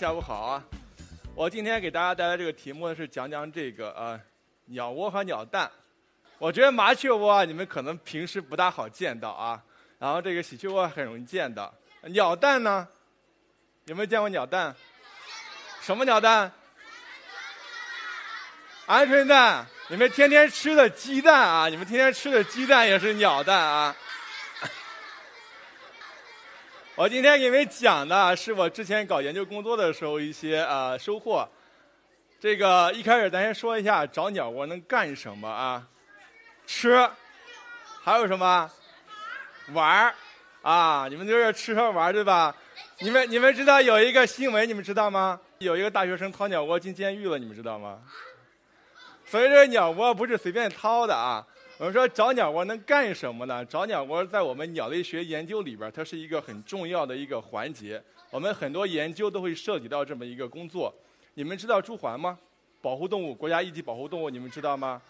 下午好啊！我今天给大家带来这个题目呢，是讲讲这个呃鸟窝和鸟蛋。我觉得麻雀窝啊，你们可能平时不大好见到啊，然后这个喜鹊窝很容易见到。鸟蛋呢，有没有见过鸟蛋？什么鸟蛋？鹌鹑蛋。你们天天吃的鸡蛋啊，你们天天吃的鸡蛋也是鸟蛋啊。我今天给你们讲的是我之前搞研究工作的时候一些呃收获。这个一开始咱先说一下找鸟窝能干什么啊？吃，还有什么？玩儿啊！你们就是吃喝玩儿对吧？你们你们知道有一个新闻，你们知道吗？有一个大学生掏鸟窝进监狱了，你们知道吗？所以这鸟窝不是随便掏的啊。我们说找鸟窝能干什么呢？找鸟窝在我们鸟类学研究里边，它是一个很重要的一个环节。我们很多研究都会涉及到这么一个工作。你们知道朱鹮吗？保护动物，国家一级保护动物，你们知道吗？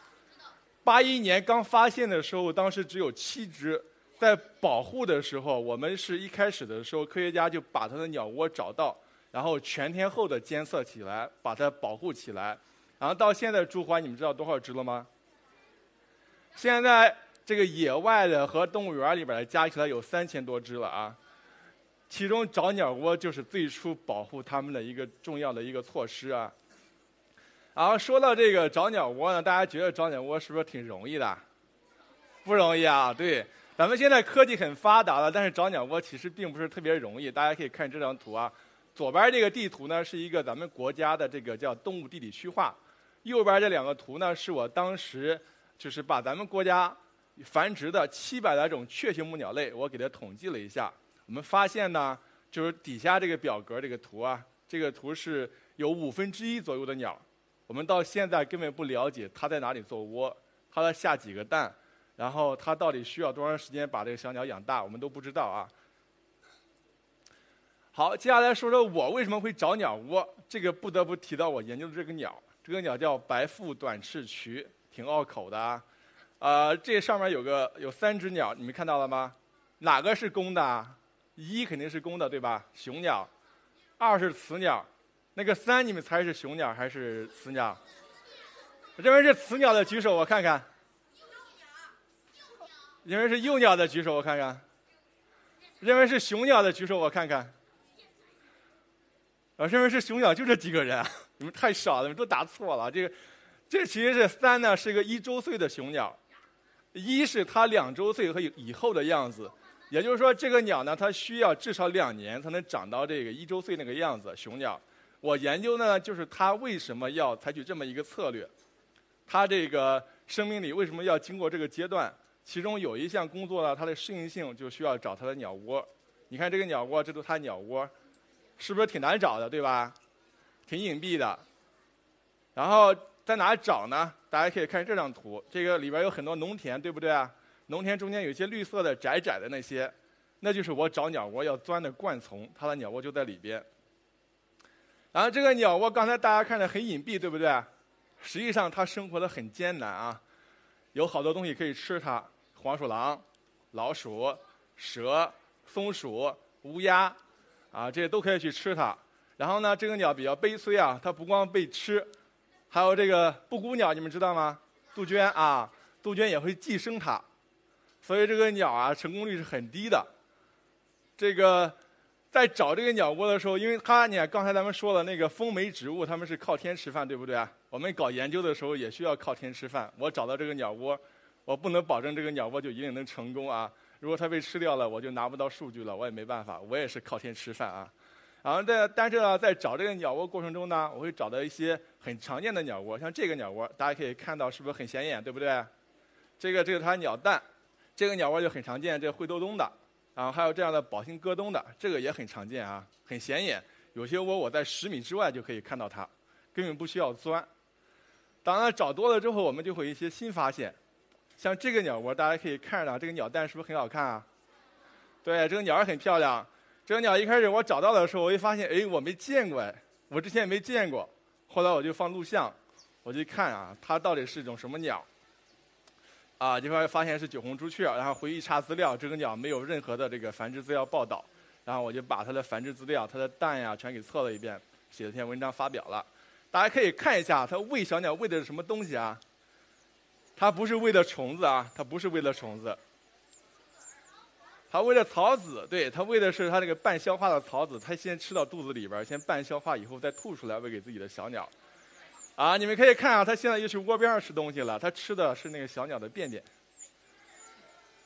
八一年刚发现的时候，当时只有七只。在保护的时候，我们是一开始的时候，科学家就把它的鸟窝找到，然后全天候的监测起来，把它保护起来。然后到现在，朱鹮你们知道多少只了吗？现在这个野外的和动物园里边的加起来有三千多只了啊。其中找鸟窝就是最初保护它们的一个重要的一个措施啊。然后说到这个找鸟窝呢，大家觉得找鸟窝是不是挺容易的？不容易啊，对。咱们现在科技很发达了，但是找鸟窝其实并不是特别容易。大家可以看这张图啊，左边这个地图呢是一个咱们国家的这个叫动物地理区划，右边这两个图呢是我当时就是把咱们国家繁殖的七百来种雀形目鸟类，我给它统计了一下。我们发现呢，就是底下这个表格这个图啊，这个图是有五分之一左右的鸟，我们到现在根本不了解它在哪里做窝，它在下几个蛋。然后它到底需要多长时间把这个小鸟养大，我们都不知道啊。好，接下来说说我为什么会找鸟窝。这个不得不提到我研究的这个鸟，这个鸟叫白腹短翅鸲，挺拗口的啊。呃，这上面有个有三只鸟，你们看到了吗？哪个是公的？一肯定是公的，对吧？雄鸟。二是雌鸟。那个三，你们猜是雄鸟还是雌鸟？认为是雌鸟的举手，我看看。认为是幼鸟的举手，我看看；认为是雄鸟的举手，我看看。啊，认为是雄鸟就这几个人，你们太少了，你们都答错了。这个，这其实是三呢，是一个一周岁的雄鸟，一是它两周岁和以后的样子，也就是说，这个鸟呢，它需要至少两年才能长到这个一周岁那个样子。雄鸟，我研究呢，就是它为什么要采取这么一个策略，它这个生命里为什么要经过这个阶段。其中有一项工作呢，它的适应性就需要找它的鸟窝。你看这个鸟窝，这都它鸟窝，是不是挺难找的，对吧？挺隐蔽的。然后在哪找呢？大家可以看这张图，这个里边有很多农田，对不对啊？农田中间有一些绿色的窄窄的那些，那就是我找鸟窝要钻的灌丛，它的鸟窝就在里边。然后这个鸟窝刚才大家看着很隐蔽，对不对？实际上它生活的很艰难啊。有好多东西可以吃它，黄鼠狼、老鼠、蛇、松鼠、乌鸦，啊，这些都可以去吃它。然后呢，这个鸟比较悲催啊，它不光被吃，还有这个布谷鸟，你们知道吗？杜鹃啊，杜鹃也会寄生它，所以这个鸟啊，成功率是很低的。这个在找这个鸟窝的时候，因为它，你看刚才咱们说了那个风媒植物，它们是靠天吃饭，对不对啊？我们搞研究的时候也需要靠天吃饭。我找到这个鸟窝，我不能保证这个鸟窝就一定能成功啊。如果它被吃掉了，我就拿不到数据了，我也没办法。我也是靠天吃饭啊。然后在但是呢，在找这个鸟窝过程中呢，我会找到一些很常见的鸟窝，像这个鸟窝，大家可以看到是不是很显眼，对不对？这个这个它鸟蛋，这个鸟窝就很常见，这灰兜东的，然后还有这样的宝兴戈东的，这个也很常见啊，很显眼。有些窝我在十米之外就可以看到它，根本不需要钻。当然找多了之后，我们就会有一些新发现。像这个鸟窝，大家可以看着，这个鸟蛋是不是很好看啊？对，这个鸟儿很漂亮。这个鸟一开始我找到的时候，我一发现，哎，我没见过哎，我之前也没见过。后来我就放录像，我就看啊，它到底是一种什么鸟？啊，这块发现是酒红朱雀，然后回去查资料，这个鸟没有任何的这个繁殖资料报道。然后我就把它的繁殖资料、它的蛋呀全给测了一遍，写了篇文章发表了。大家可以看一下，它喂小鸟喂的是什么东西啊？它不是喂的虫子啊，它不是喂的虫子。它喂的草籽，对，它喂的是它那个半消化的草籽，它先吃到肚子里边，先半消化以后再吐出来喂给自己的小鸟。啊，你们可以看啊，它现在又去窝边上吃东西了，它吃的是那个小鸟的便便。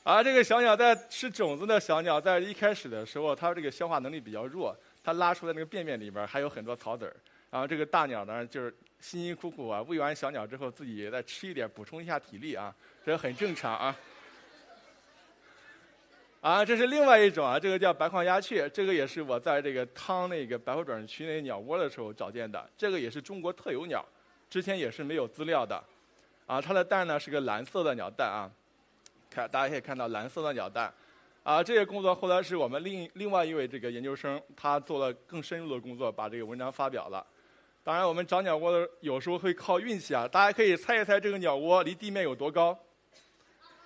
而这个小鸟在吃种子的小鸟，在一开始的时候，它这个消化能力比较弱，它拉出来那个便便里边还有很多草籽儿。然后这个大鸟呢，就是辛辛苦苦啊喂完小鸟之后，自己再吃一点补充一下体力啊，这很正常啊。啊，这是另外一种啊，这个叫白眶鸦雀，这个也是我在这个汤那个白虎转区那鸟窝的时候找见的，这个也是中国特有鸟，之前也是没有资料的，啊，它的蛋呢是个蓝色的鸟蛋啊，看大家可以看到蓝色的鸟蛋，啊，这些工作后来是我们另另外一位这个研究生，他做了更深入的工作，把这个文章发表了。当然，我们找鸟窝的有时候会靠运气啊，大家可以猜一猜这个鸟窝离地面有多高？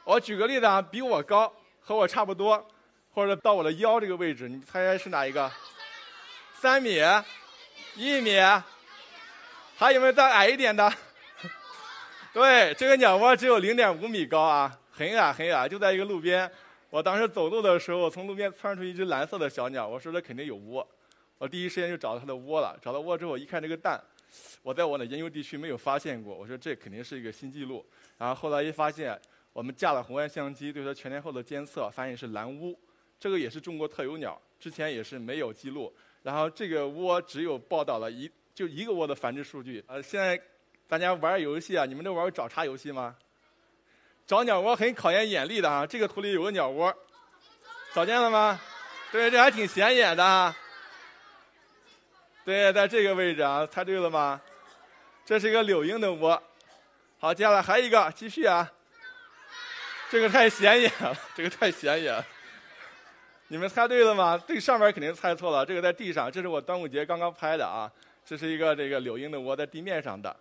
我举个例子啊，比我高。和我差不多，或者到我的腰这个位置，你猜猜是哪一个？三米，一米，还有没有再矮一点的？对，这个鸟窝只有零点五米高啊，很矮很矮，就在一个路边。我当时走路的时候，从路边窜出一只蓝色的小鸟，我说这肯定有窝，我第一时间就找到它的窝了。找到窝之后，一看这个蛋，我在我的研究地区没有发现过，我说这肯定是一个新纪录。然后后来一发现。我们架了红外相机，对它全天候的监测，发现是蓝乌，这个也是中国特有鸟，之前也是没有记录。然后这个窝只有报道了一就一个窝的繁殖数据。呃，现在大家玩游戏啊，你们都玩找茬游戏吗？找鸟窝很考验眼力的啊。这个图里有个鸟窝，找见了吗？对，这还挺显眼的啊。对，在这个位置啊，猜对了吗？这是一个柳莺的窝。好，接下来还有一个，继续啊。这个太显眼了，这个太显眼。你们猜对了吗？这上面肯定猜错了。这个在地上，这是我端午节刚刚拍的啊。这是一个这个柳莺的窝在地面上的，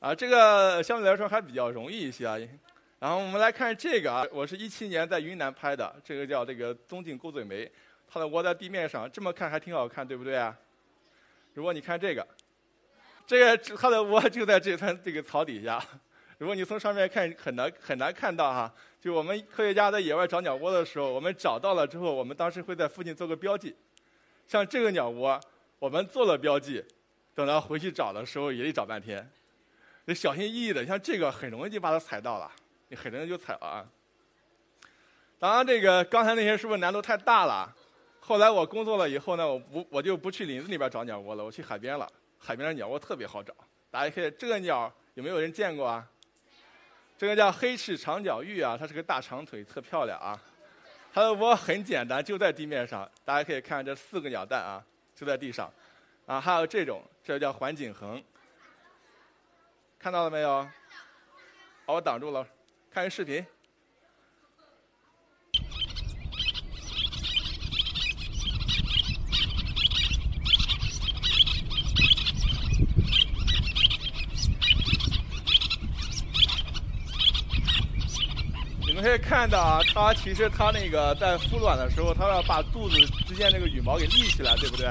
啊，这个相对来说还比较容易一些。然后我们来看这个啊，我是一七年在云南拍的，这个叫这个棕颈钩嘴梅，它的窝在地面上，这么看还挺好看，对不对啊？如果你看这个，这个它的窝就在这滩这个草底下。如果你从上面看，很难很难看到哈。就我们科学家在野外找鸟窝的时候，我们找到了之后，我们当时会在附近做个标记。像这个鸟窝，我们做了标记，等到回去找的时候也得找半天，得小心翼翼的。像这个很容易就把它踩到了，你很容易就踩了啊。当然，这个刚才那些是不是难度太大了？后来我工作了以后呢，我不我就不去林子里边找鸟窝了，我去海边了。海边的鸟窝特别好找，大家可以这个鸟有没有人见过啊？这个叫黑翅长脚鹬啊，它是个大长腿，特漂亮啊。它的窝很简单，就在地面上。大家可以看这四个鸟蛋啊，就在地上。啊，还有这种，这叫环颈鸻，看到了没有？把我挡住了，看个视频。可以看到啊，它其实它那个在孵卵的时候，它要把肚子之间那个羽毛给立起来，对不对？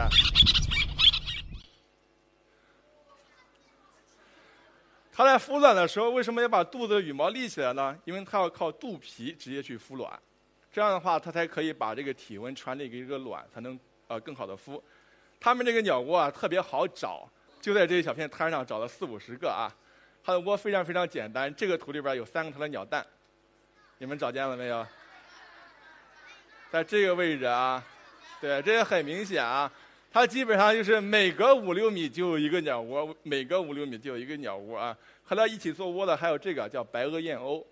它在孵卵的时候，为什么要把肚子的羽毛立起来呢？因为它要靠肚皮直接去孵卵，这样的话它才可以把这个体温传递给这个卵，才能呃更好的孵。它们这个鸟窝啊特别好找，就在这一小片滩上找了四五十个啊。它的窝非常非常简单，这个图里边有三个它的鸟蛋。你们找见了没有？在这个位置啊，对，这也很明显啊。它基本上就是每隔五六米就有一个鸟窝，每隔五六米就有一个鸟窝啊。和它一起做窝的还有这个叫白额燕鸥，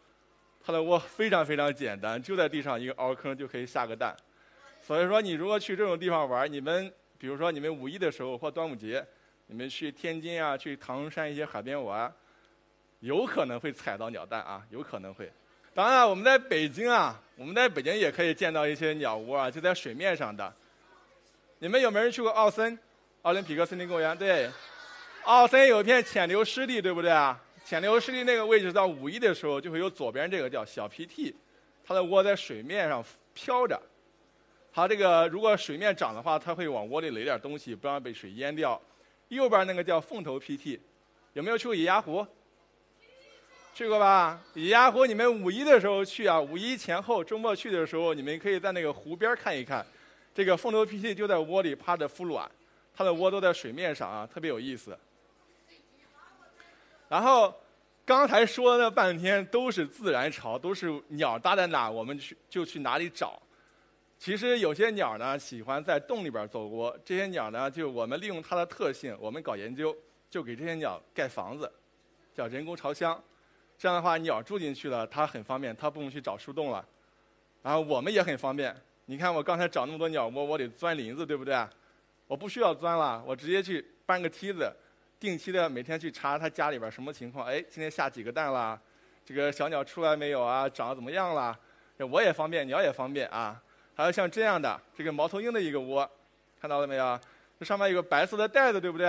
它的窝非常非常简单，就在地上一个凹坑就可以下个蛋。所以说，你如果去这种地方玩，你们比如说你们五一的时候或端午节，你们去天津啊，去唐山一些海边玩，有可能会踩到鸟蛋啊，有可能会。当然，我们在北京啊，我们在北京也可以见到一些鸟窝啊，就在水面上的。你们有没有人去过奥森？奥林匹克森林公园？对，奥森有一片浅流湿地，对不对啊？浅流湿地那个位置，到五一的时候就会有左边这个叫小 PT，，它的窝在水面上飘着。它这个如果水面涨的话，它会往窝里垒点东西，不让被水淹掉。右边那个叫凤头 PT，，有没有去过野鸭湖？去过吧？野鸭湖，你们五一的时候去啊，五一前后周末去的时候，你们可以在那个湖边看一看。这个凤头皮涕就在窝里趴着孵卵，它的窝都在水面上啊，特别有意思。然后刚才说了半天都是自然巢，都是鸟搭在哪，我们去就去哪里找。其实有些鸟呢喜欢在洞里边做窝，这些鸟呢就我们利用它的特性，我们搞研究，就给这些鸟盖房子，叫人工巢箱。这样的话，鸟住进去了，它很方便，它不用去找树洞了。然后我们也很方便。你看我刚才找那么多鸟窝，我得钻林子，对不对？我不需要钻了，我直接去搬个梯子，定期的每天去查它家里边什么情况。哎，今天下几个蛋了？这个小鸟出来没有啊？长得怎么样了？我也方便，鸟也方便啊。还有像这样的这个猫头鹰的一个窝，看到了没有？这上面有个白色的袋子，对不对？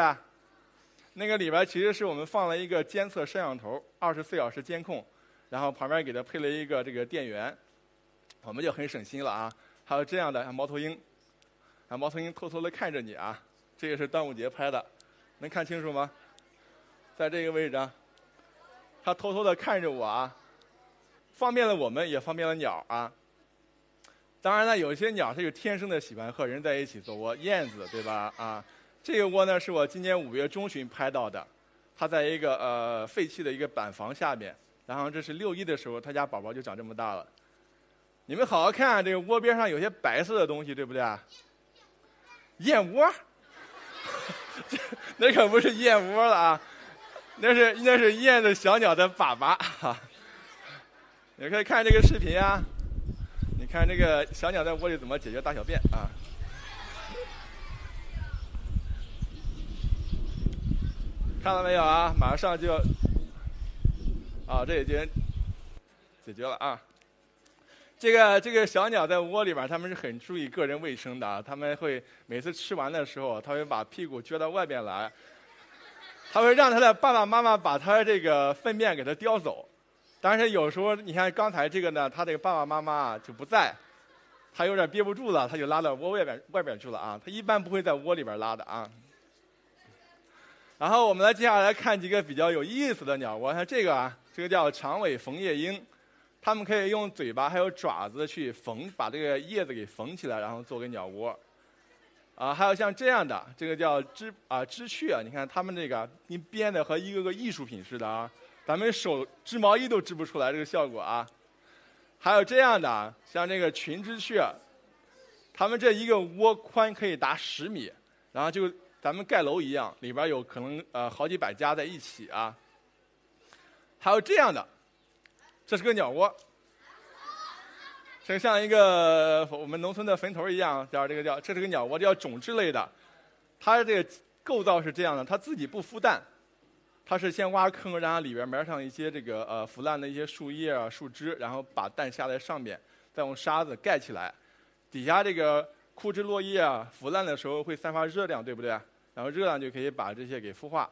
那个里边其实是我们放了一个监测摄像头，二十四小时监控，然后旁边给它配了一个这个电源，我们就很省心了啊。还有这样的猫头鹰，啊，猫头鹰偷偷的看着你啊，这个是端午节拍的，能看清楚吗？在这个位置，它偷偷的看着我啊，方便了我们，也方便了鸟啊。当然了，有些鸟它就天生的喜欢和人在一起做窝，燕子对吧？啊，这个窝呢是我今年五月中旬拍到的，它在一个呃废弃的一个板房下面，然后这是六一的时候，它家宝宝就长这么大了。你们好好看，这个窝边上有些白色的东西，对不对？燕窝，那可不是燕窝了啊，那是那是燕子小鸟的粑粑。你可以看这个视频啊。你看这个小鸟在窝里怎么解决大小便啊？看到没有啊？马上就要啊，这已经解决了啊。这个这个小鸟在窝里边，它们是很注意个人卫生的。他们会每次吃完的时候，它会把屁股撅到外边来，它会让它的爸爸妈妈把它这个粪便给它叼走。但是有时候，你看刚才这个呢，它这个爸爸妈妈就不在，它有点憋不住了，它就拉到窝外边外边去了啊。它一般不会在窝里边拉的啊。然后我们来接下来看几个比较有意思的鸟窝，像这个啊，这个叫长尾缝叶鹰，它们可以用嘴巴还有爪子去缝，把这个叶子给缝起来，然后做个鸟窝。啊，还有像这样的，这个叫织啊织雀，你看它们这个你编的和一个个艺术品似的啊。咱们手织毛衣都织不出来这个效果啊！还有这样的，像这个群织雀，它们这一个窝宽可以达十米，然后就咱们盖楼一样，里边有可能呃好几百家在一起啊。还有这样的，这是个鸟窝，就像一个我们农村的坟头一样，叫这个叫这是个鸟窝，叫种子类的。它这个构造是这样的，它自己不孵蛋。它是先挖坑，然后里边埋上一些这个呃腐烂的一些树叶啊、树枝，然后把蛋下在上面，再用沙子盖起来。底下这个枯枝落叶啊、腐烂的时候会散发热量，对不对？然后热量就可以把这些给孵化，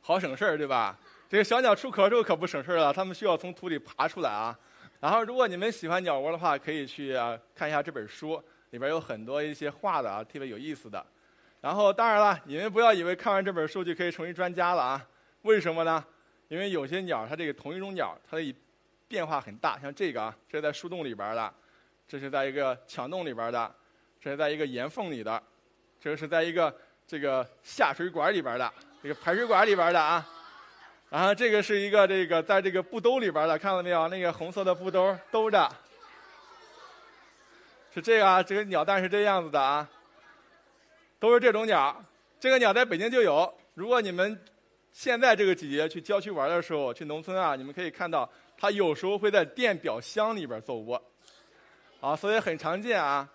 好省事儿，对吧？这个小鸟出壳之后可不省事儿了，它们需要从土里爬出来啊。然后如果你们喜欢鸟窝的话，可以去看一下这本书，里边有很多一些画的啊，特别有意思的。然后，当然了，你们不要以为看完这本书就可以成为专家了啊！为什么呢？因为有些鸟，它这个同一种鸟，它的变化很大。像这个啊，这是在树洞里边的，这是在一个墙洞里边的，这是在一个岩缝里的，这个是在一个这个下水管里边的，这个排水管里边的啊。然后这个是一个这个在这个布兜里边的，看到没有？那个红色的布兜兜着，是这个啊，这个鸟蛋是这样子的啊。都是这种鸟，这个鸟在北京就有。如果你们现在这个季节去郊区玩的时候，去农村啊，你们可以看到它有时候会在电表箱里边做窝，啊，所以很常见啊。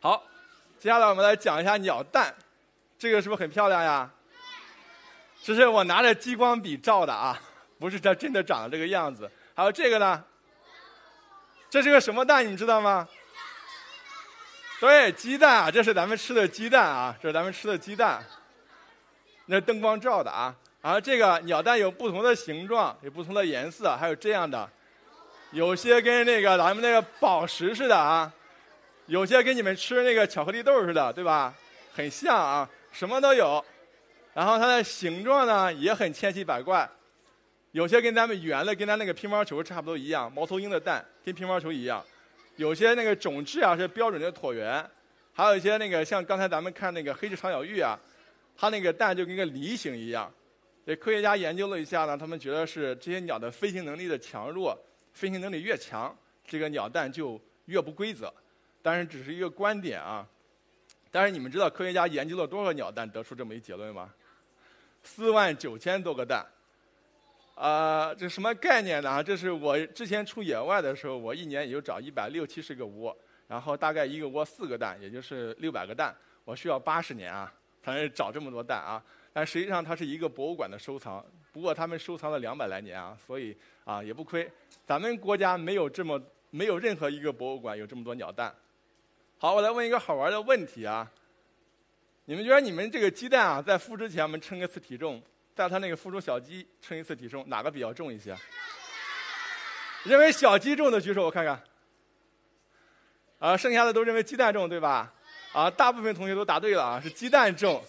好，接下来我们来讲一下鸟蛋，这个是不是很漂亮呀？这是我拿着激光笔照的啊，不是它真的长这个样子。还有这个呢，这是个什么蛋？你们知道吗？对，鸡蛋啊，这是咱们吃的鸡蛋啊，这是咱们吃的鸡蛋。那灯光照的啊。然后这个鸟蛋有不同的形状，有不同的颜色，还有这样的，有些跟那个咱们那个宝石似的啊，有些跟你们吃那个巧克力豆似的，对吧？很像啊，什么都有。然后它的形状呢也很千奇百怪，有些跟咱们圆的，跟咱那个乒乓球差不多一样，猫头鹰的蛋跟乒乓球一样。有些那个种质啊是标准的椭圆，还有一些那个像刚才咱们看那个黑翅长脚鹬啊，它那个蛋就跟个梨形一样。这科学家研究了一下呢，他们觉得是这些鸟的飞行能力的强弱，飞行能力越强，这个鸟蛋就越不规则。但是只是一个观点啊。但是你们知道科学家研究了多少鸟蛋得出这么一结论吗？四万九千多个蛋。啊，这什么概念呢？这是我之前出野外的时候，我一年也就找一百六七十个窝，然后大概一个窝四个蛋，也就是六百个蛋。我需要八十年啊，才能找这么多蛋啊。但实际上它是一个博物馆的收藏，不过他们收藏了两百来年啊，所以啊也不亏。咱们国家没有这么没有任何一个博物馆有这么多鸟蛋。好，我来问一个好玩的问题啊，你们觉得你们这个鸡蛋啊，在孵之前我们称一次体重，在它那个孵出小鸡称一次体重，哪个比较重一些？认为小鸡重的举手，我看看。啊，剩下的都认为鸡蛋重，对吧？啊，大部分同学都答对了啊，是鸡蛋重。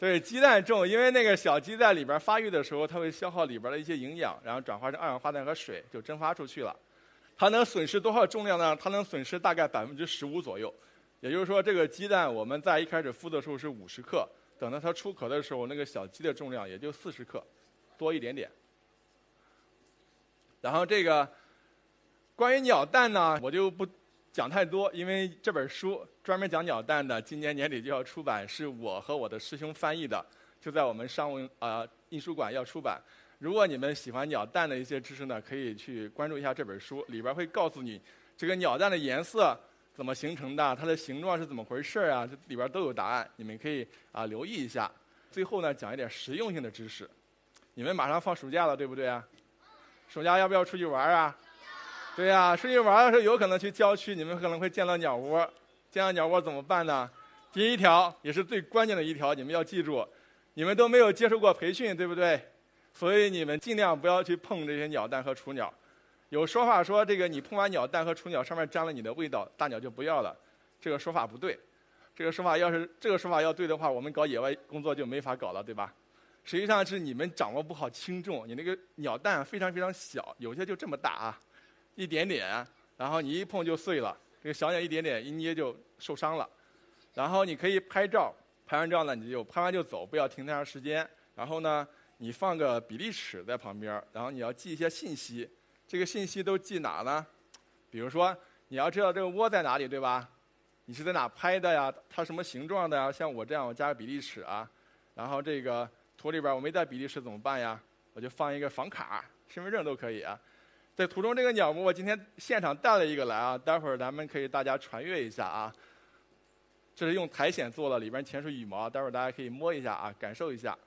对，鸡蛋重，因为那个小鸡在里边发育的时候，它会消耗里边的一些营养，然后转化成二氧化碳和水，就蒸发出去了。它能损失多少重量呢？它能损失大概百分之十五左右。也就是说，这个鸡蛋我们在一开始孵的时候是五十克，等到它出壳的时候，那个小鸡的重量也就四十克，多一点点。然后这个关于鸟蛋呢，我就不。讲太多，因为这本书专门讲鸟蛋的，今年年底就要出版，是我和我的师兄翻译的，就在我们商务啊印书馆要出版。如果你们喜欢鸟蛋的一些知识呢，可以去关注一下这本书，里边会告诉你这个鸟蛋的颜色怎么形成的，它的形状是怎么回事啊，这里边都有答案，你们可以啊留意一下。最后呢，讲一点实用性的知识。你们马上放暑假了，对不对啊？暑假要不要出去玩啊？对呀，出去玩的时候有可能去郊区，你们可能会见到鸟窝。见到鸟窝怎么办呢？第一条也是最关键的一条，你们要记住，你们都没有接受过培训，对不对？所以你们尽量不要去碰这些鸟蛋和雏鸟。有说法说，这个你碰完鸟蛋和雏鸟上面沾了你的味道，大鸟就不要了。这个说法不对。这个说法要是这个说法要对的话，我们搞野外工作就没法搞了，对吧？实际上是你们掌握不好轻重，你那个鸟蛋非常非常小，有些就这么大啊。一点点，然后你一碰就碎了。这个小鸟一点点一捏就受伤了。然后你可以拍照，拍完照呢你就拍完就走，不要停太长时间。然后呢，你放个比例尺在旁边，然后你要记一些信息。这个信息都记哪呢？比如说你要知道这个窝在哪里，对吧？你是在哪拍的呀？它什么形状的呀？像我这样，我加个比例尺啊。然后这个图里边我没带比例尺怎么办呀？我就放一个房卡，身份证都可以啊。在途中这个鸟窝，我今天现场带了一个来啊，待会儿咱们可以大家传阅一下啊。这是用苔藓做的，里边全是羽毛，待会儿大家可以摸一下啊，感受一下。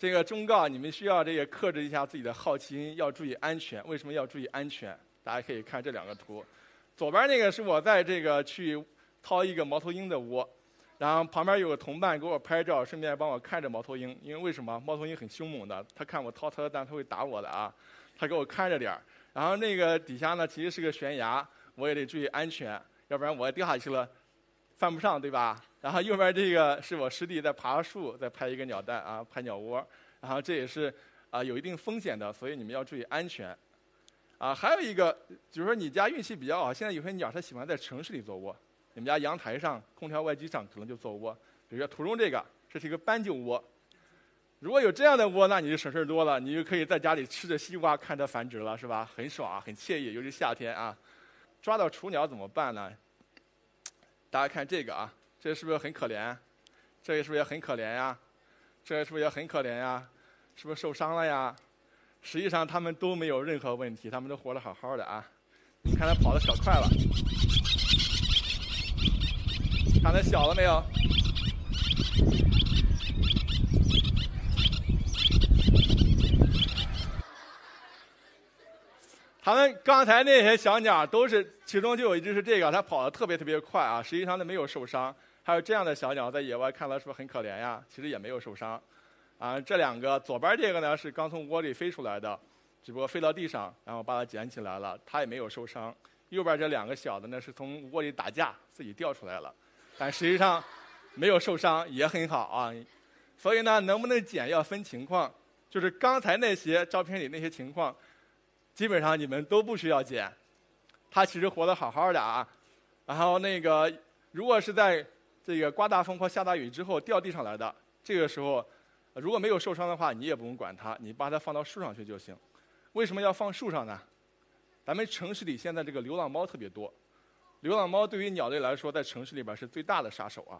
这个忠告你们需要这个克制一下自己的好奇心，要注意安全。为什么要注意安全？大家可以看这两个图，左边那个是我在这个去掏一个猫头鹰的窝，然后旁边有个同伴给我拍照，顺便帮我看着猫头鹰，因为为什么？猫头鹰很凶猛的，它看我掏它的蛋，它会打我的啊，它给我看着点儿。然后那个底下呢，其实是个悬崖，我也得注意安全，要不然我掉下去了，犯不上，对吧？然后右边这个是我师弟在爬树，在拍一个鸟蛋啊，拍鸟窝。然后这也是啊有一定风险的，所以你们要注意安全。啊，还有一个，比如说你家运气比较好，现在有些鸟它喜欢在城市里做窝，你们家阳台上、空调外机上可能就做窝。比如说图中这个，这是一个斑鸠窝。如果有这样的窝，那你就省事儿多了，你就可以在家里吃着西瓜看着繁殖了，是吧？很爽，很惬意，尤其夏天啊。抓到雏鸟怎么办呢？大家看这个啊，这是不是很可怜？这个是不是也很可怜呀？这个是不是也很可怜呀？是不是受伤了呀？实际上他们都没有任何问题，他们都活得好好的啊。你看他跑的可快了，看他小了没有？他们刚才那些小鸟都是，其中就有一只是这个，它跑得特别特别快啊，实际上它没有受伤。还有这样的小鸟在野外看来是不是很可怜呀？其实也没有受伤。啊，这两个左边这个呢是刚从窝里飞出来的，只不过飞到地上，然后把它捡起来了，它也没有受伤。右边这两个小的呢是从窝里打架自己掉出来了，但实际上没有受伤，也很好啊。所以呢，能不能捡要分情况，就是刚才那些照片里那些情况。基本上你们都不需要捡，它其实活得好好的啊。然后那个，如果是在这个刮大风或下大雨之后掉地上来的，这个时候如果没有受伤的话，你也不用管它，你把它放到树上去就行。为什么要放树上呢？咱们城市里现在这个流浪猫特别多，流浪猫对于鸟类来说，在城市里边是最大的杀手啊。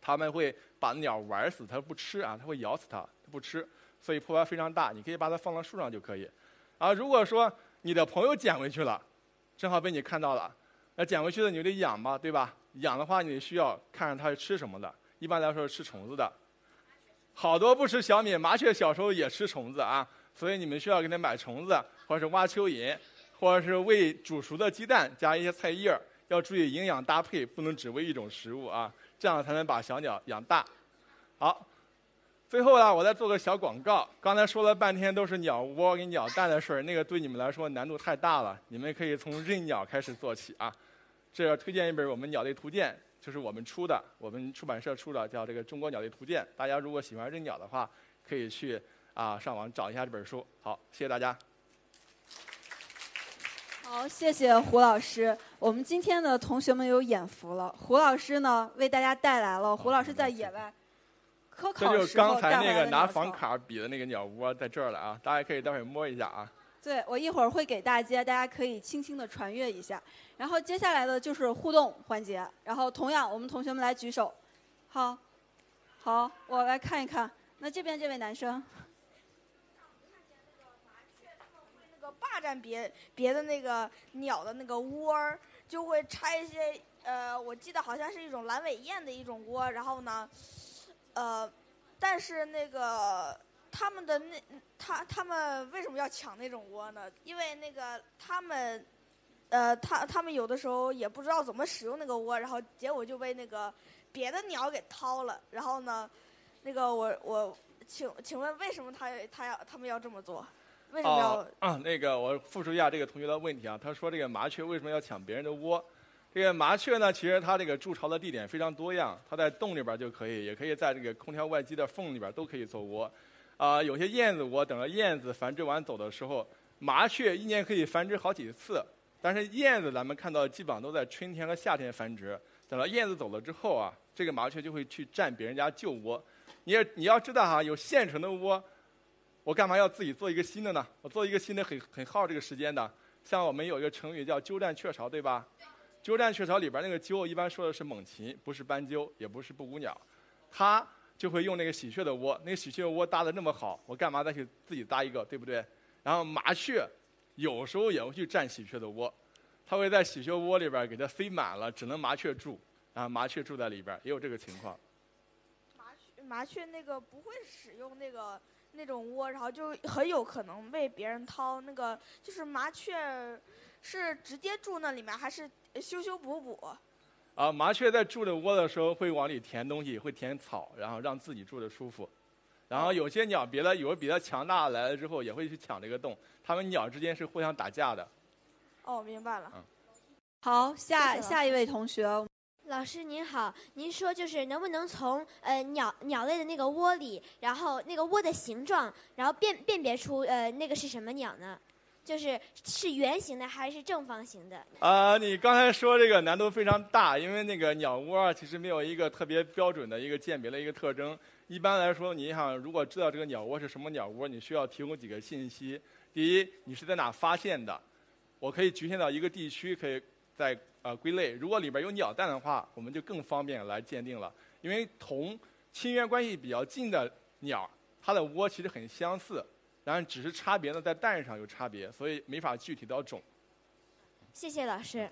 他们会把鸟玩死，它不吃啊，它会咬死它，它不吃，所以破坏非常大。你可以把它放到树上就可以。啊，如果说你的朋友捡回去了，正好被你看到了，那捡回去的你就得养吧，对吧？养的话，你需要看看它是吃什么的。一般来说是吃虫子的，好多不吃小米，麻雀小时候也吃虫子啊，所以你们需要给它买虫子，或者是挖蚯蚓，或者是喂煮熟的鸡蛋，加一些菜叶要注意营养搭配，不能只喂一种食物啊，这样才能把小鸟养大。好。最后呢，我再做个小广告。刚才说了半天都是鸟窝跟鸟蛋的事儿，那个对你们来说难度太大了。你们可以从认鸟开始做起啊。这要推荐一本我们鸟类图鉴，就是我们出的，我们出版社出的，叫这个《中国鸟类图鉴》。大家如果喜欢认鸟的话，可以去啊上网找一下这本书。好，谢谢大家。好，谢谢胡老师。我们今天的同学们有眼福了。胡老师呢，为大家带来了胡老师在野外。这就是刚才那个拿房卡比的那个鸟窝，在这儿了啊！大家可以待会儿摸一下啊。对，我一会儿会给大家，大家可以轻轻的传阅一下。然后接下来的就是互动环节，然后同样我们同学们来举手。好，好，我来看一看。那这边这位男生。那个霸占别别的那个鸟的那个窝儿，就会拆一些呃，我记得好像是一种蓝尾燕的一种窝，然后呢。呃，但是那个他们的那他他们为什么要抢那种窝呢？因为那个他们，呃，他他们有的时候也不知道怎么使用那个窝，然后结果就被那个别的鸟给掏了。然后呢，那个我我请请问为什么他他要他们要这么做？为什么要？啊，那个我复述一下这个同学的问题啊。他说这个麻雀为什么要抢别人的窝？这个麻雀呢，其实它这个筑巢的地点非常多样，它在洞里边就可以，也可以在这个空调外机的缝里边都可以做窝。啊，有些燕子窝，等着燕子繁殖完走的时候，麻雀一年可以繁殖好几次。但是燕子咱们看到基本上都在春天和夏天繁殖，等到燕子走了之后啊，这个麻雀就会去占别人家旧窝。你也你要知道哈，有现成的窝，我干嘛要自己做一个新的呢？我做一个新的很很耗这个时间的。像我们有一个成语叫鸠占鹊巢，对吧？鸠占鹊巢里边那个鸠，一般说的是猛禽，不是斑鸠，也不是布谷鸟，它就会用那个喜鹊的窝，那个喜鹊窝搭的那么好，我干嘛再去自己搭一个，对不对？然后麻雀有时候也会去占喜鹊的窝，它会在喜鹊窝里边给它塞满了，只能麻雀住，然后麻雀住在里边，也有这个情况。麻雀麻雀那个不会使用那个那种窝，然后就很有可能被别人掏。那个就是麻雀是直接住那里面，还是？修修补补，啊，麻雀在筑的窝的时候会往里填东西，会填草，然后让自己住的舒服。然后有些鸟别的有比较强大来了之后，也会去抢这个洞。它们鸟之间是互相打架的。哦，明白了。嗯。好，下下一位同学。老师您好，您说就是能不能从呃鸟鸟类的那个窝里，然后那个窝的形状，然后辨辨别出呃那个是什么鸟呢？就是是圆形的还是正方形的？啊，你刚才说这个难度非常大，因为那个鸟窝其实没有一个特别标准的一个鉴别的一个特征。一般来说，你想如果知道这个鸟窝是什么鸟窝，你需要提供几个信息。第一，你是在哪发现的？我可以局限到一个地区，可以在呃归类。如果里边有鸟蛋的话，我们就更方便来鉴定了。因为同亲缘关系比较近的鸟，它的窝其实很相似。当然只是差别呢在蛋上有差别，所以没法具体到种。谢谢老师。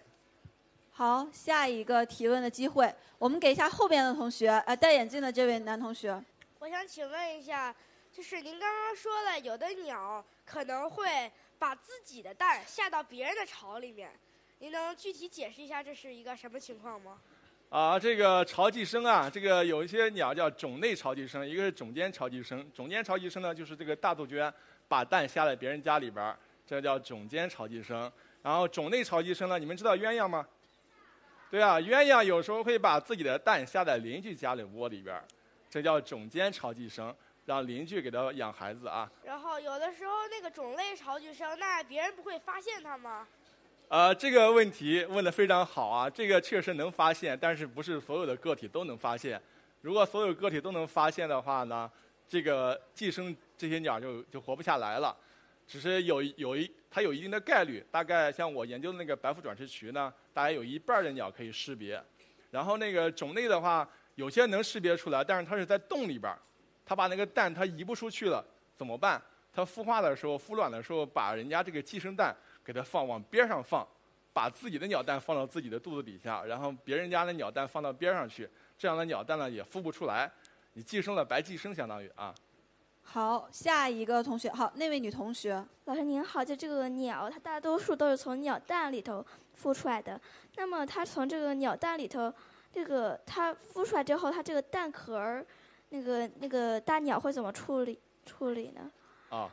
好，下一个提问的机会，我们给一下后边的同学，呃，戴眼镜的这位男同学。我想请问一下，就是您刚刚说了，有的鸟可能会把自己的蛋下到别人的巢里面，您能具体解释一下这是一个什么情况吗？啊，这个巢寄生啊，这个有一些鸟叫种内巢寄生，一个是种间巢寄生。种间巢寄生呢，就是这个大杜鹃把蛋下在别人家里边儿，这叫种间巢寄生。然后种内巢寄生呢，你们知道鸳鸯吗？对啊，鸳鸯有时候会把自己的蛋下在邻居家里窝里边儿，这叫种间巢寄生，让邻居给它养孩子啊。然后有的时候那个种类巢寄生，那别人不会发现它吗？呃，这个问题问的非常好啊，这个确实能发现，但是不是所有的个体都能发现。如果所有个体都能发现的话呢，这个寄生这些鸟就就活不下来了。只是有有一它有一定的概率，大概像我研究的那个白腹转翅渠呢，大概有一半的鸟可以识别。然后那个种类的话，有些能识别出来，但是它是在洞里边儿，它把那个蛋它移不出去了，怎么办？它孵化的时候、孵卵的时候，把人家这个寄生蛋给它放往边上放，把自己的鸟蛋放到自己的肚子底下，然后别人家的鸟蛋放到边上去，这样的鸟蛋呢也孵不出来，你寄生了白寄生，相当于啊。好，下一个同学，好，那位女同学，老师您好，就这个鸟，它大多数都是从鸟蛋里头孵出来的。那么它从这个鸟蛋里头，这个它孵出来之后，它这个蛋壳儿，那个那个大鸟会怎么处理处理呢？啊，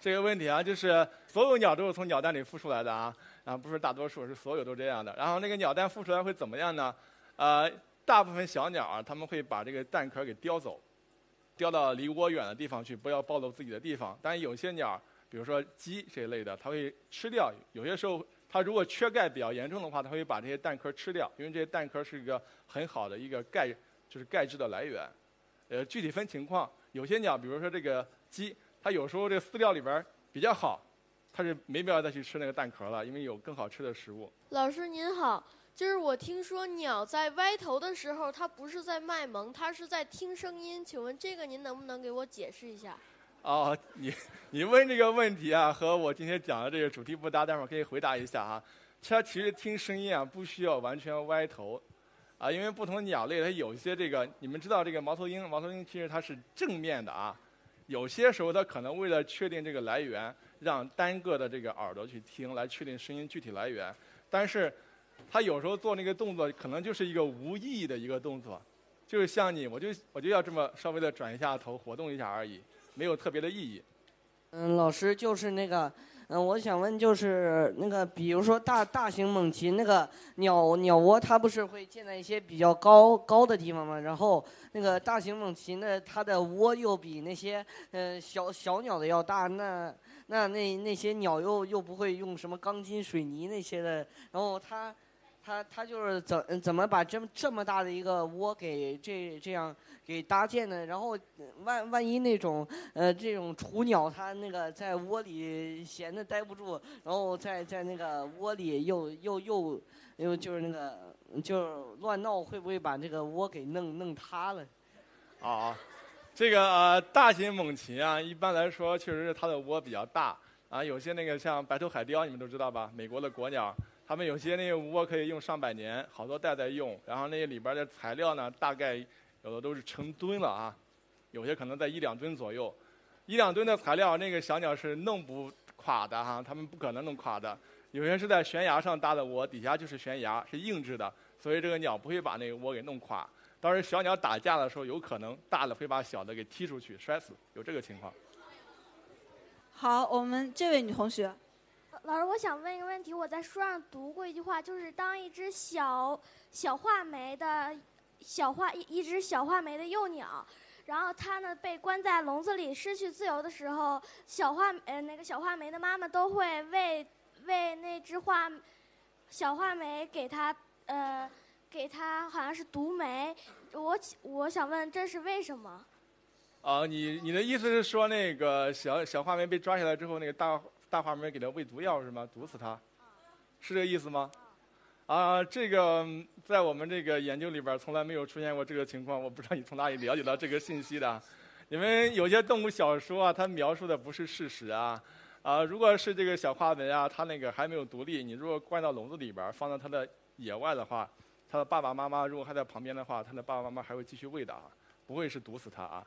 这个问题啊，就是所有鸟都是从鸟蛋里孵出来的啊，啊，不是大多数，是所有都这样的。然后那个鸟蛋孵出来会怎么样呢？呃，大部分小鸟啊，它们会把这个蛋壳给叼走。叼到离窝远的地方去，不要暴露自己的地方。但有些鸟，比如说鸡这一类的，它会吃掉。有些时候，它如果缺钙比较严重的话，它会把这些蛋壳吃掉，因为这些蛋壳是一个很好的一个钙，就是钙质的来源。呃，具体分情况，有些鸟，比如说这个鸡，它有时候这饲料里边比较好，它是没必要再去吃那个蛋壳了，因为有更好吃的食物。老师您好。就是我听说鸟在歪头的时候，它不是在卖萌，它是在听声音。请问这个您能不能给我解释一下？哦，你你问这个问题啊，和我今天讲的这个主题不搭，待会儿可以回答一下啊。它其实听声音啊，不需要完全歪头，啊，因为不同鸟类它有一些这个，你们知道这个猫头鹰，猫头鹰其实它是正面的啊。有些时候它可能为了确定这个来源，让单个的这个耳朵去听，来确定声音具体来源，但是。他有时候做那个动作，可能就是一个无意义的一个动作，就是像你，我就我就要这么稍微的转一下头，活动一下而已，没有特别的意义。嗯，老师就是那个，嗯，我想问就是那个，比如说大大型猛禽那个鸟鸟窝，它不是会建在一些比较高高的地方吗？然后那个大型猛禽的它的窝又比那些呃小小鸟的要大，那那那那些鸟又又不会用什么钢筋水泥那些的，然后它。他他就是怎怎么把这么这么大的一个窝给这这样给搭建的？然后万万一那种呃这种雏鸟它那个在窝里闲的待不住，然后在在那个窝里又又又又就是那个就乱闹，会不会把这个窝给弄弄塌了？啊，这个呃大型猛禽啊，一般来说确实是它的窝比较大啊，有些那个像白头海雕，你们都知道吧？美国的国鸟。他们有些那个窝可以用上百年，好多代在用。然后那里边的材料呢，大概有的都是成吨了啊，有些可能在一两吨左右。一两吨的材料，那个小鸟是弄不垮的哈，他们不可能弄垮的。有些是在悬崖上搭的窝，底下就是悬崖，是硬质的，所以这个鸟不会把那个窝给弄垮。到时小鸟打架的时候，有可能大的会把小的给踢出去，摔死，有这个情况。好，我们这位女同学。老师，我想问一个问题。我在书上读过一句话，就是当一只小小画眉的小画一一只小画眉的幼鸟，然后它呢被关在笼子里失去自由的时候，小画呃那个小画眉的妈妈都会为为那只画小画眉给它呃给它好像是毒酶。我我想问这是为什么？啊，你你的意思是说那个小小画眉被抓起来之后，那个大。大画眉给它喂毒药是吗？毒死它，是这个意思吗？啊，这个在我们这个研究里边从来没有出现过这个情况，我不知道你从哪里了解到这个信息的。因为有些动物小说啊，它描述的不是事实啊。啊，如果是这个小花纹啊，它那个还没有独立，你如果关到笼子里边儿，放到它的野外的话，它的爸爸妈妈如果还在旁边的话，它的爸爸妈妈还会继续喂的啊，不会是毒死它啊。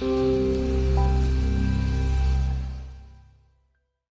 Thank you.